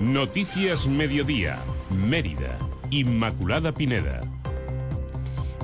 Noticias Mediodía, Mérida, Inmaculada Pineda.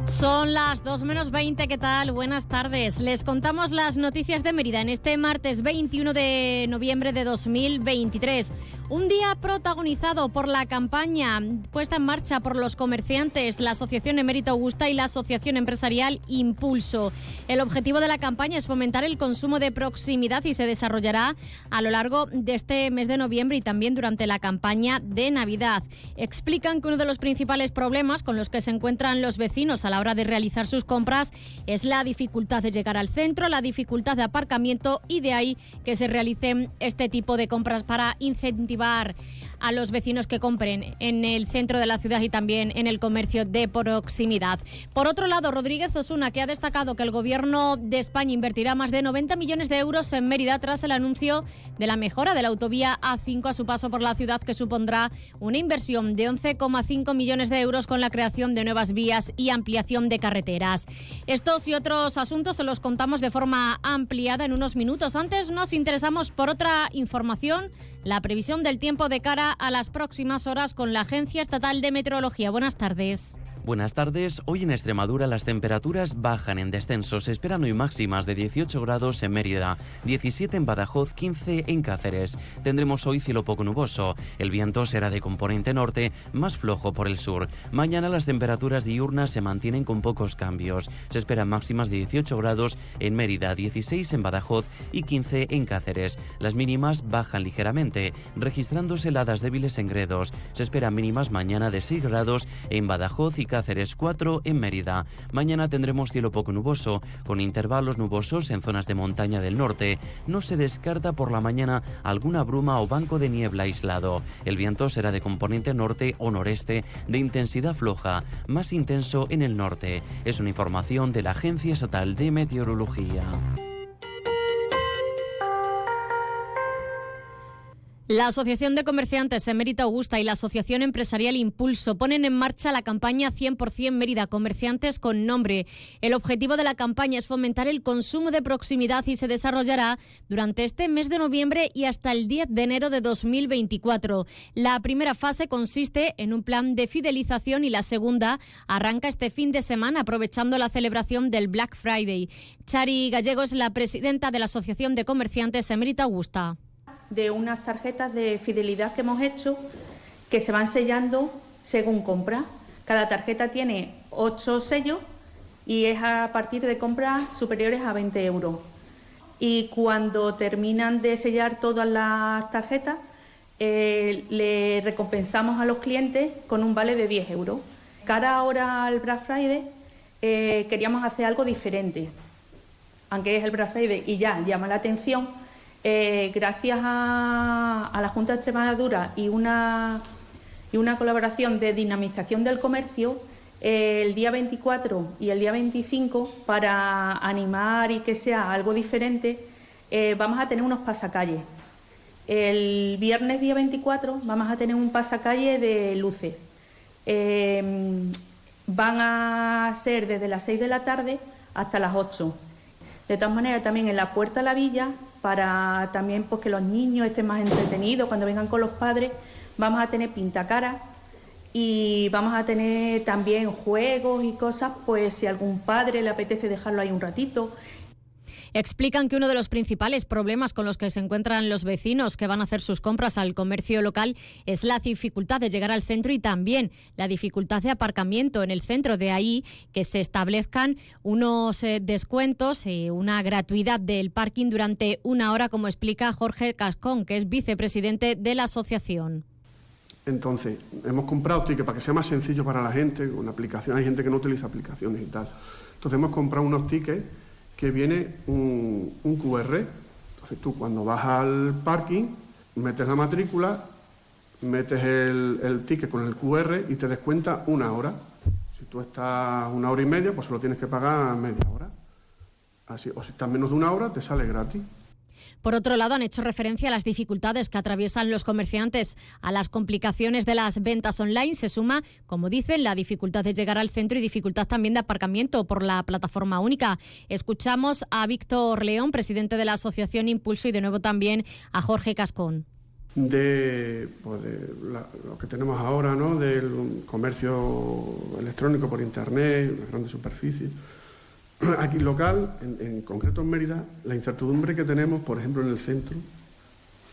Son las 2 menos 20, ¿qué tal? Buenas tardes. Les contamos las noticias de Mérida en este martes 21 de noviembre de 2023. Un día protagonizado por la campaña puesta en marcha por los comerciantes, la Asociación Emérito Augusta y la Asociación Empresarial Impulso. El objetivo de la campaña es fomentar el consumo de proximidad y se desarrollará a lo largo de este mes de noviembre y también durante la campaña de Navidad. Explican que uno de los principales problemas con los que se encuentran los vecinos a la hora de realizar sus compras es la dificultad de llegar al centro, la dificultad de aparcamiento y de ahí que se realicen este tipo de compras para incentivar a los vecinos que compren en el centro de la ciudad y también en el comercio de proximidad. Por otro lado, Rodríguez Osuna, que ha destacado que el Gobierno de España invertirá más de 90 millones de euros en Mérida tras el anuncio de la mejora de la autovía A5 a su paso por la ciudad, que supondrá una inversión de 11,5 millones de euros con la creación de nuevas vías y ampliación de carreteras. Estos y otros asuntos se los contamos de forma ampliada en unos minutos. Antes nos interesamos por otra información, la previsión del tiempo de cara a las próximas horas con la Agencia Estatal de Meteorología. Buenas tardes. Buenas tardes. Hoy en Extremadura las temperaturas bajan en descenso. Se esperan hoy máximas de 18 grados en Mérida, 17 en Badajoz, 15 en Cáceres. Tendremos hoy cielo poco nuboso. El viento será de componente norte, más flojo por el sur. Mañana las temperaturas diurnas se mantienen con pocos cambios. Se esperan máximas de 18 grados en Mérida, 16 en Badajoz y 15 en Cáceres. Las mínimas bajan ligeramente, registrándose heladas débiles en Gredos. Se esperan mínimas mañana de 6 grados en Badajoz y Cáceres Cáceres, 4 en Mérida. Mañana tendremos cielo poco nuboso, con intervalos nubosos en zonas de montaña del norte. No se descarta por la mañana alguna bruma o banco de niebla aislado. El viento será de componente norte o noreste, de intensidad floja, más intenso en el norte. Es una información de la Agencia Estatal de Meteorología. La Asociación de Comerciantes Emérita Augusta y la Asociación Empresarial Impulso ponen en marcha la campaña 100% Mérida Comerciantes con nombre. El objetivo de la campaña es fomentar el consumo de proximidad y se desarrollará durante este mes de noviembre y hasta el 10 de enero de 2024. La primera fase consiste en un plan de fidelización y la segunda arranca este fin de semana aprovechando la celebración del Black Friday. Chari Gallego es la presidenta de la Asociación de Comerciantes Emérita Augusta de unas tarjetas de fidelidad que hemos hecho que se van sellando según compra. Cada tarjeta tiene ocho sellos y es a partir de compras superiores a 20 euros. Y cuando terminan de sellar todas las tarjetas, eh, le recompensamos a los clientes con un vale de 10 euros. Cara ahora al Black Friday eh, queríamos hacer algo diferente, aunque es el Black Friday y ya llama la atención eh, gracias a, la Junta de Extremadura y una, colaboración de dinamización del comercio, el día 24 y el día 25, para animar y que sea algo diferente, eh, vamos a tener unos pasacalles. El viernes día 24 vamos a tener un pasacalle de luces. van a ser desde las 6 de la tarde hasta las 8. De todas maneras, también en la puerta a la villa para también pues, que los niños estén más entretenidos cuando vengan con los padres. Vamos a tener pintacaras y vamos a tener también juegos y cosas, pues si algún padre le apetece dejarlo ahí un ratito Explican que uno de los principales problemas con los que se encuentran los vecinos que van a hacer sus compras al comercio local es la dificultad de llegar al centro y también la dificultad de aparcamiento en el centro. De ahí que se establezcan unos eh, descuentos y una gratuidad del parking durante una hora, como explica Jorge Cascón, que es vicepresidente de la asociación. Entonces, hemos comprado tickets para que sea más sencillo para la gente, una aplicación, hay gente que no utiliza aplicaciones y tal. Entonces hemos comprado unos tickets que viene un, QR. Entonces tú cuando vas al parking, metes la matrícula, metes el, el ticket con el QR y te descuenta una hora. Si tú estás una hora y media, pues solo tienes que pagar media hora. Así, o si estás menos de una hora, te sale gratis. Por otro lado, han hecho referencia a las dificultades que atraviesan los comerciantes. A las complicaciones de las ventas online se suma, como dicen, la dificultad de llegar al centro y dificultad también de aparcamiento por la plataforma única. Escuchamos a Víctor León, presidente de la Asociación Impulso, y de nuevo también a Jorge Cascón. de, pues, lo que tenemos ahora, ¿no? del comercio electrónico por Internet, las grandes superficies. Aquí local, en, concreto en Mérida, la incertidumbre que tenemos, por ejemplo, en el centro,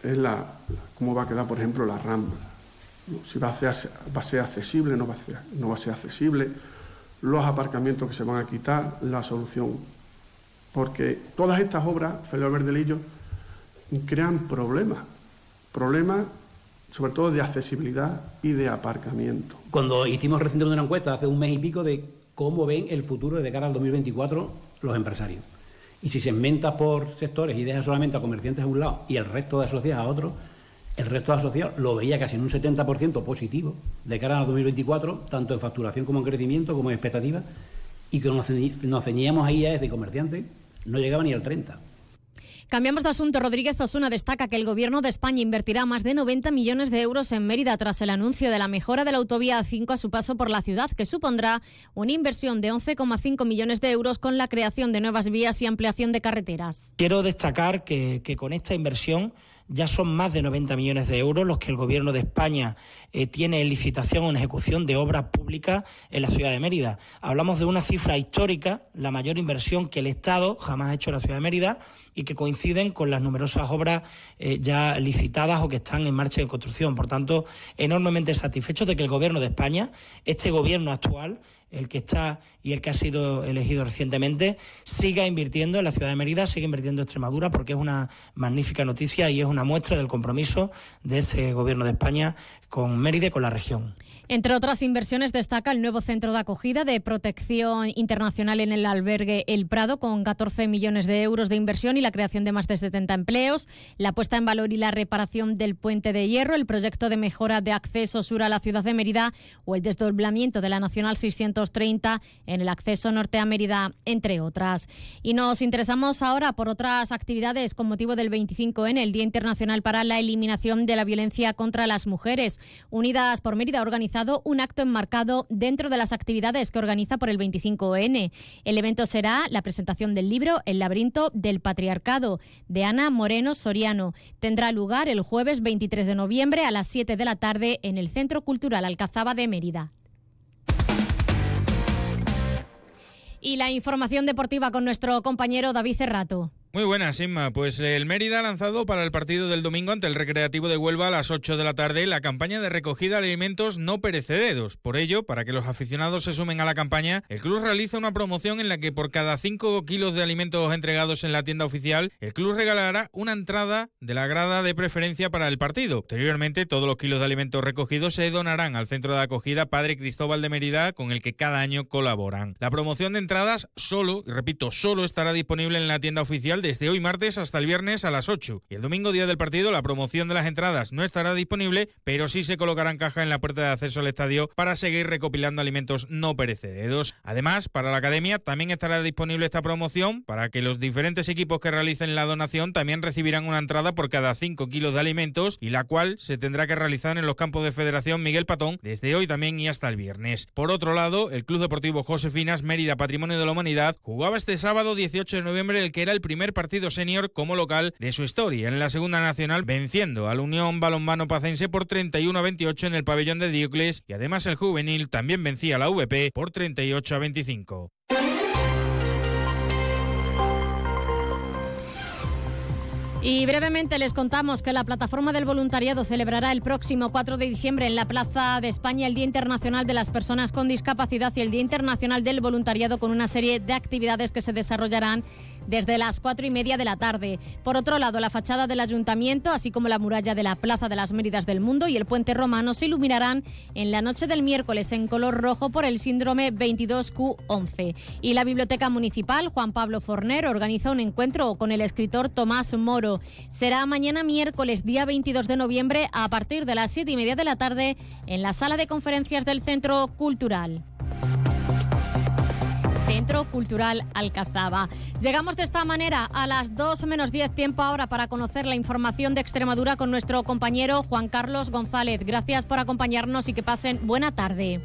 es la, cómo va a quedar, por ejemplo, la Rambla. Si va a, ser, va ser accesible, no va a ser, no va a ser accesible, los aparcamientos que se van a quitar, la solución. Porque todas estas obras, Felipe Verdelillo, crean problemas Problemas sobre todo de accesibilidad y de aparcamiento. Cuando hicimos recientemente una encuesta hace un mes y pico de cómo ven el futuro de cara al 2024 los empresarios. Y si se inventa por sectores y deja solamente a comerciantes a un lado y el resto de asociados a otro, el resto de asociados lo veía casi en un 70% positivo de cara al 2024, tanto en facturación como en crecimiento, como en expectativa, y que nos, nos ceñíamos ahí a de comerciantes, no llegaba ni al 30%. Cambiamos de asunto. Rodríguez Osuna destaca que el Gobierno de España invertirá más de 90 millones de euros en Mérida tras el anuncio de la mejora de la autovía A5 a su paso por la ciudad, que supondrá una inversión de 11,5 millones de euros con la creación de nuevas vías y ampliación de carreteras. Quiero destacar que, que con esta inversión ya son más de 90 millones de euros los que el Gobierno de España eh, tiene en licitación o en ejecución de obras públicas en la ciudad de Mérida. Hablamos de una cifra histórica, la mayor inversión que el Estado jamás ha hecho en la ciudad de Mérida y que coinciden con las numerosas obras eh, ya licitadas o que están en marcha de construcción. Por tanto, enormemente satisfechos de que el Gobierno de España, este Gobierno actual, el que está y el que ha sido elegido recientemente, siga invirtiendo en la ciudad de Mérida, siga invirtiendo en Extremadura, porque es una magnífica noticia y es una muestra del compromiso de ese Gobierno de España con Mérida y con la región. Entre otras inversiones destaca el nuevo centro de acogida de protección internacional en el albergue El Prado con 14 millones de euros de inversión y la creación de más de 70 empleos, la puesta en valor y la reparación del puente de hierro, el proyecto de mejora de acceso sur a la ciudad de Mérida o el desdoblamiento de la Nacional 630 en el acceso norte a Mérida, entre otras. Y nos interesamos ahora por otras actividades con motivo del 25N, el Día Internacional para la Eliminación de la Violencia contra las Mujeres. Unidas por Mérida un acto enmarcado dentro de las actividades que organiza por el 25N. El evento será la presentación del libro El laberinto del patriarcado de Ana Moreno Soriano. Tendrá lugar el jueves 23 de noviembre a las 7 de la tarde en el Centro Cultural Alcazaba de Mérida. Y la información deportiva con nuestro compañero David Cerrato. Muy buenas, Inma. Pues el Mérida ha lanzado para el partido del domingo ante el Recreativo de Huelva a las 8 de la tarde la campaña de recogida de alimentos no perecederos. Por ello, para que los aficionados se sumen a la campaña, el club realiza una promoción en la que por cada 5 kilos de alimentos entregados en la tienda oficial, el club regalará una entrada de la grada de preferencia para el partido. Posteriormente, todos los kilos de alimentos recogidos se donarán al centro de acogida Padre Cristóbal de Mérida, con el que cada año colaboran. La promoción de entradas solo, repito, solo estará disponible en la tienda oficial desde hoy martes hasta el viernes a las 8. Y el domingo, día del partido, la promoción de las entradas no estará disponible, pero sí se colocarán caja en la puerta de acceso al estadio para seguir recopilando alimentos no perecederos. Además, para la academia también estará disponible esta promoción para que los diferentes equipos que realicen la donación también recibirán una entrada por cada 5 kilos de alimentos y la cual se tendrá que realizar en los campos de Federación Miguel Patón desde hoy también y hasta el viernes. Por otro lado, el Club Deportivo Josefinas Mérida Patrimonio de la Humanidad jugaba este sábado 18 de noviembre el que era el partido senior como local de su historia en la Segunda Nacional, venciendo al Unión Balonmano Pacense por 31 a 28 en el pabellón de Diocles y además el juvenil también vencía a la VP por 38 a 25. Y brevemente les contamos que la plataforma del voluntariado celebrará el próximo 4 de diciembre en la Plaza de España el Día Internacional de las Personas con Discapacidad y el Día Internacional del Voluntariado con una serie de actividades que se desarrollarán desde las cuatro y media de la tarde. Por otro lado, la fachada del ayuntamiento, así como la muralla de la Plaza de las Méridas del Mundo y el puente romano se iluminarán en la noche del miércoles en color rojo por el síndrome 22Q11. Y la Biblioteca Municipal Juan Pablo Forner organiza un encuentro con el escritor Tomás Moro. Será mañana miércoles, día 22 de noviembre, a partir de las siete y media de la tarde en la sala de conferencias del Centro Cultural. Centro Cultural Alcazaba. Llegamos de esta manera a las 2 menos 10 tiempo ahora para conocer la información de Extremadura con nuestro compañero Juan Carlos González. Gracias por acompañarnos y que pasen buena tarde.